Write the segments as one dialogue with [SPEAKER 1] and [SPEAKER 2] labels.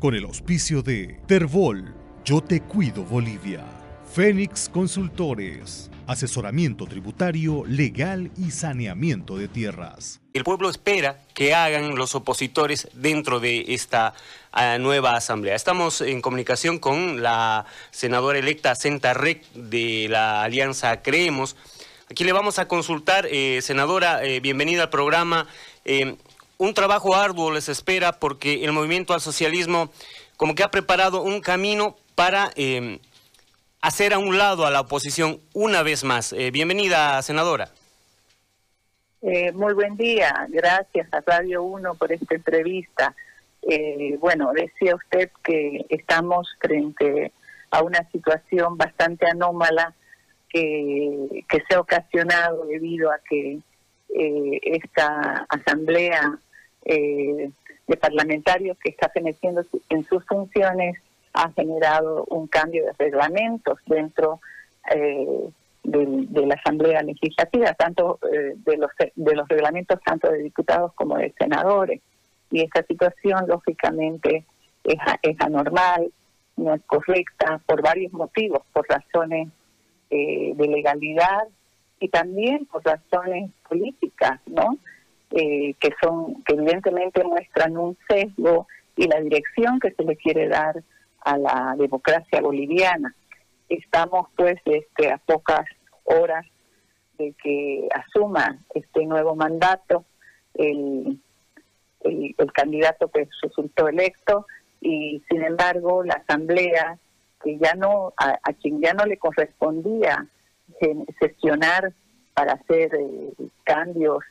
[SPEAKER 1] con el auspicio de Terbol, Yo Te Cuido Bolivia, Fénix Consultores, asesoramiento tributario, legal y saneamiento de tierras.
[SPEAKER 2] El pueblo espera que hagan los opositores dentro de esta ah, nueva asamblea. Estamos en comunicación con la senadora electa Senta Rec de la Alianza Creemos. Aquí le vamos a consultar, eh, senadora, eh, bienvenida al programa. Eh, un trabajo arduo les espera porque el movimiento al socialismo como que ha preparado un camino para em, hacer a un lado a la oposición una vez más. Eh, bienvenida, senadora.
[SPEAKER 3] Eh, muy buen día, gracias a Radio 1 por esta entrevista. Eh, bueno, decía usted que estamos frente a una situación bastante anómala que, que se ha ocasionado debido a que esta asamblea eh, de parlamentarios que está feneciendo en sus funciones ha generado un cambio de reglamentos dentro eh, de, la Asamblea Legislativa, tanto eh, de, los, de los reglamentos tanto de diputados como de senadores. Y esta situación, lógicamente, es, es anormal, no es correcta por varios motivos, por razones de legalidad y también por razones políticas, ¿no? Eh, que son que evidentemente muestran un sesgo y la dirección que se le quiere dar a la democracia boliviana. Estamos pues este a pocas horas de que asuma este nuevo mandato el, el, candidato que resultó electo y sin embargo la asamblea que ya no a, quien ya no le correspondía sesionar para hacer eh, cambios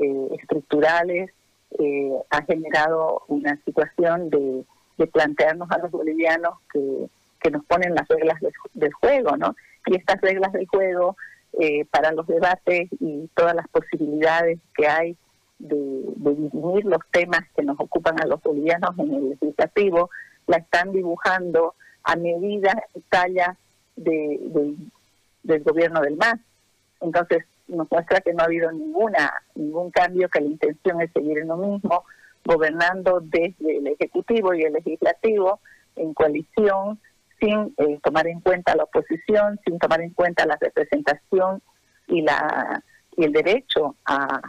[SPEAKER 3] eh, estructurales eh, ha generado una situación de, plantearnos a los bolivianos que, que nos ponen las reglas del, juego, ¿no? Y estas reglas del juego eh, para los debates y todas las posibilidades que hay de, de los temas que nos ocupan a los bolivianos en el legislativo, la están dibujando a medida y talla de, del gobierno del MAS. Entonces, nos muestra que no ha habido ninguna ningún cambio, que la intención es seguir en lo mismo, gobernando desde el Ejecutivo y el Legislativo en coalición, sin eh, tomar en cuenta la oposición, sin tomar en cuenta la representación y la y el derecho a,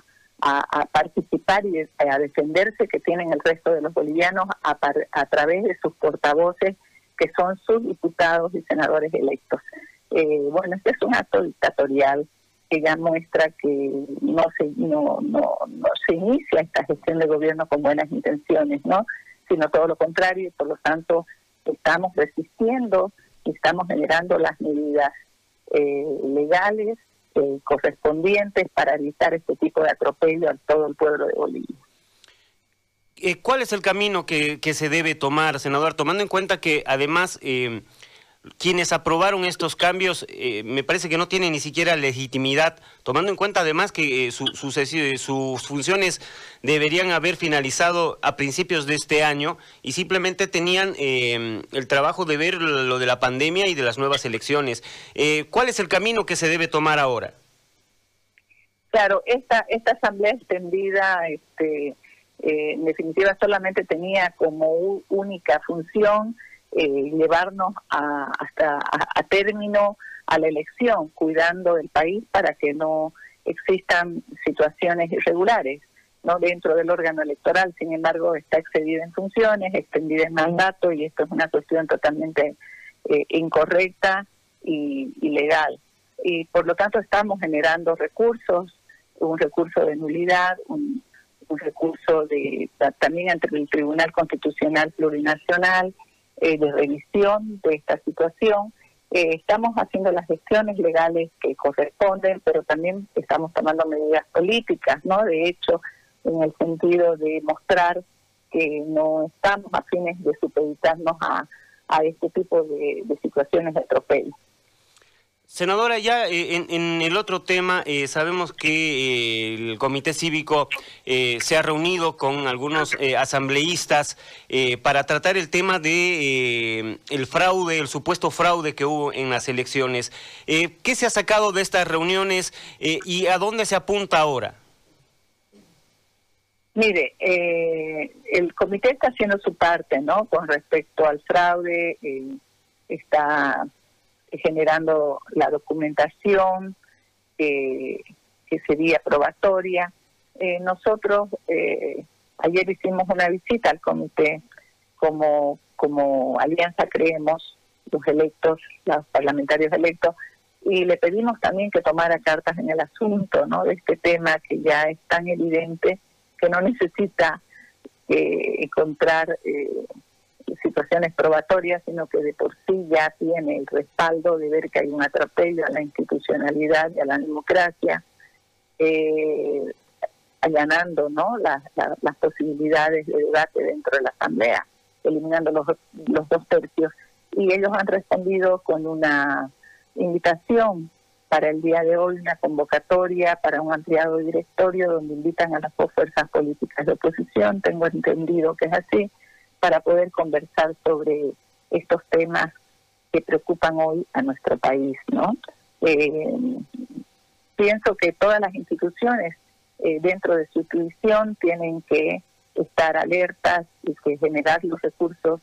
[SPEAKER 3] a, participar y a defenderse que tienen el resto de los bolivianos a, a través de sus portavoces, que son sus diputados y senadores electos. Eh, bueno, este es un acto dictatorial que ya muestra que no se no, no, no se inicia esta gestión de gobierno con buenas intenciones, ¿no? sino todo lo contrario y por lo tanto estamos resistiendo y estamos generando las medidas eh, legales eh, correspondientes para evitar este tipo de atropello a todo el pueblo de Bolivia.
[SPEAKER 2] Eh, ¿Cuál es el camino que, que, se debe tomar, senador, tomando en cuenta que además quienes aprobaron estos cambios eh, me parece que no tienen ni siquiera legitimidad, tomando en cuenta además que eh, sus funciones deberían haber finalizado a principios de este año y simplemente tenían eh, el trabajo de ver lo de la pandemia y de las nuevas elecciones. ¿Cuál es el camino que se debe tomar ahora?
[SPEAKER 3] Claro, esta, esta asamblea extendida, este, en definitiva, solamente tenía como única función eh, llevarnos a, hasta a, término a la elección, cuidando del país para que no existan situaciones irregulares no dentro del órgano electoral. Sin embargo, está excedida en funciones, extendida en mandato y esto es una cuestión totalmente eh, incorrecta y ilegal. Y por lo tanto estamos generando recursos, un recurso de nulidad, un, un recurso de también ante el Tribunal Constitucional Plurinacional eh, de revisión de esta situación. Eh, estamos haciendo las gestiones legales que corresponden, pero también estamos tomando medidas políticas, ¿no? De hecho, en el sentido de mostrar que no estamos afines de supeditarnos a, a este tipo de, de situaciones de atropello.
[SPEAKER 2] Senadora, ya eh, en, el otro tema, eh, sabemos que eh, el Comité Cívico se ha reunido con algunos asambleístas para tratar el tema de el fraude, el supuesto fraude que hubo en las elecciones. ¿Qué se ha sacado de estas reuniones y a dónde se apunta ahora?
[SPEAKER 3] Mire, eh, el comité está haciendo su parte, ¿no? Con respecto al fraude, eh, está generando la documentación que sería probatoria. Eh, nosotros ayer hicimos una visita al comité como como Alianza Creemos, los electos, los parlamentarios electos, y le pedimos también que tomara cartas en el asunto, ¿no? De este tema que ya es tan evidente que no necesita eh, encontrar eh, situaciones probatorias, sino que de por sí ya tiene el respaldo de ver que hay un atropello a la institucionalidad y a la democracia, eh, allanando ¿no? Las, posibilidades de debate dentro de la Asamblea, eliminando los, los dos tercios. Y ellos han respondido con una invitación para el día de hoy una convocatoria para un ampliado directorio donde invitan a las dos fuerzas políticas de oposición, tengo entendido que es así, para poder conversar sobre estos temas que preocupan hoy a nuestro país, ¿no? Eh, pienso que todas las instituciones eh, dentro de su institución tienen que estar alertas y que generar los recursos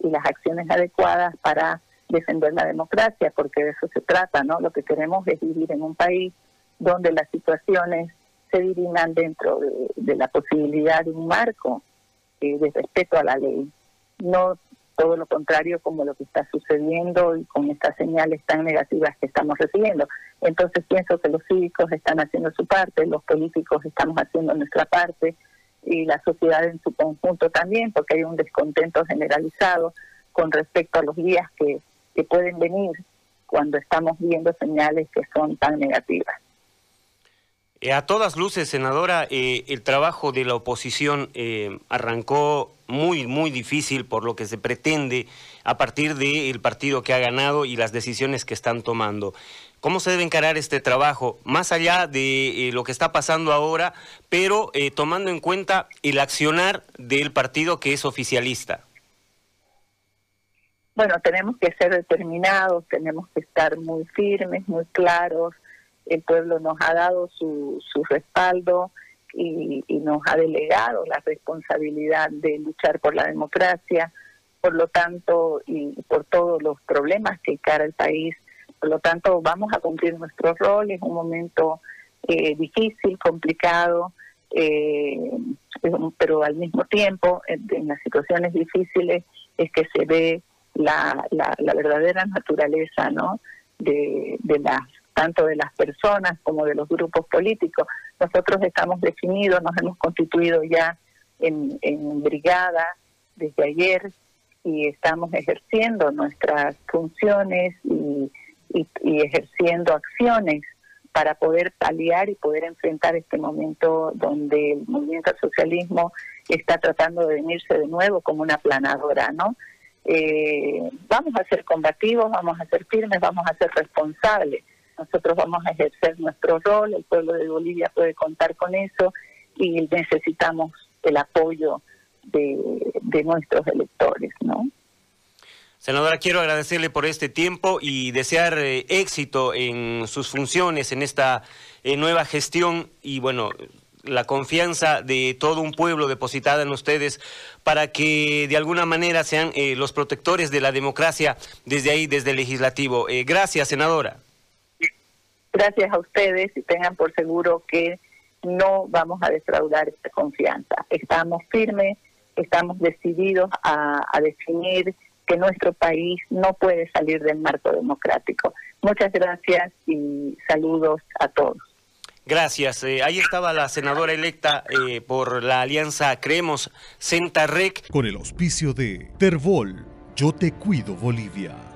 [SPEAKER 3] y las acciones adecuadas para defender la democracia, porque de eso se trata, ¿no? Lo que queremos es vivir en un país donde las situaciones se diriman dentro de, la posibilidad de un marco eh, de respeto a la ley, no todo lo contrario como lo que está sucediendo y con estas señales tan negativas que estamos recibiendo. Entonces pienso que los cívicos están haciendo su parte, los políticos estamos haciendo nuestra parte y la sociedad en su conjunto también, porque hay un descontento generalizado con respecto a los días que que pueden venir cuando estamos viendo señales que son tan negativas.
[SPEAKER 2] Eh, a todas luces, senadora, eh, el trabajo de la oposición eh, arrancó muy, muy difícil por lo que se pretende a partir del partido que ha ganado y las decisiones que están tomando. ¿Cómo se debe encarar este trabajo? Más allá de lo que está pasando ahora, pero tomando en cuenta el accionar del partido que es oficialista.
[SPEAKER 3] Bueno, tenemos que ser determinados, tenemos que estar muy firmes, muy claros. El pueblo nos ha dado su, su respaldo y, nos ha delegado la responsabilidad de luchar por la democracia. Por lo tanto, y por todos los problemas que encara el país, por lo tanto, vamos a cumplir nuestro rol. Es un momento eh, difícil, complicado, eh, pero al mismo tiempo, en, en las situaciones difíciles, es que se ve la, la, verdadera naturaleza ¿no? de, de las tanto de las personas como de los grupos políticos. Nosotros estamos definidos, nos hemos constituido ya en, en brigada desde ayer y estamos ejerciendo nuestras funciones y, ejerciendo acciones para poder paliar y poder enfrentar este momento donde el movimiento socialismo está tratando de venirse de nuevo como una planadora, ¿no? eh, vamos a ser combativos, vamos a ser firmes, vamos a ser responsables. Nosotros vamos a ejercer nuestro rol, el pueblo de Bolivia puede contar con eso y necesitamos el apoyo de, nuestros electores, ¿no?
[SPEAKER 2] Senadora, quiero agradecerle por este tiempo y desear eh, éxito en sus funciones, en esta eh, nueva gestión y bueno, la confianza de todo un pueblo depositada en ustedes para que de alguna manera sean eh, los protectores de la democracia desde ahí, desde el legislativo. Eh, gracias, senadora.
[SPEAKER 3] Gracias a ustedes y tengan por seguro que no vamos a defraudar esta confianza. Estamos firmes, estamos decididos a, a definir que nuestro país no puede salir del marco democrático. Muchas gracias y saludos a todos.
[SPEAKER 2] Gracias. Eh, ahí estaba la senadora electa eh, por la alianza Creemos, Centarrec.
[SPEAKER 1] Con el auspicio de Terbol, Yo Te Cuido Bolivia.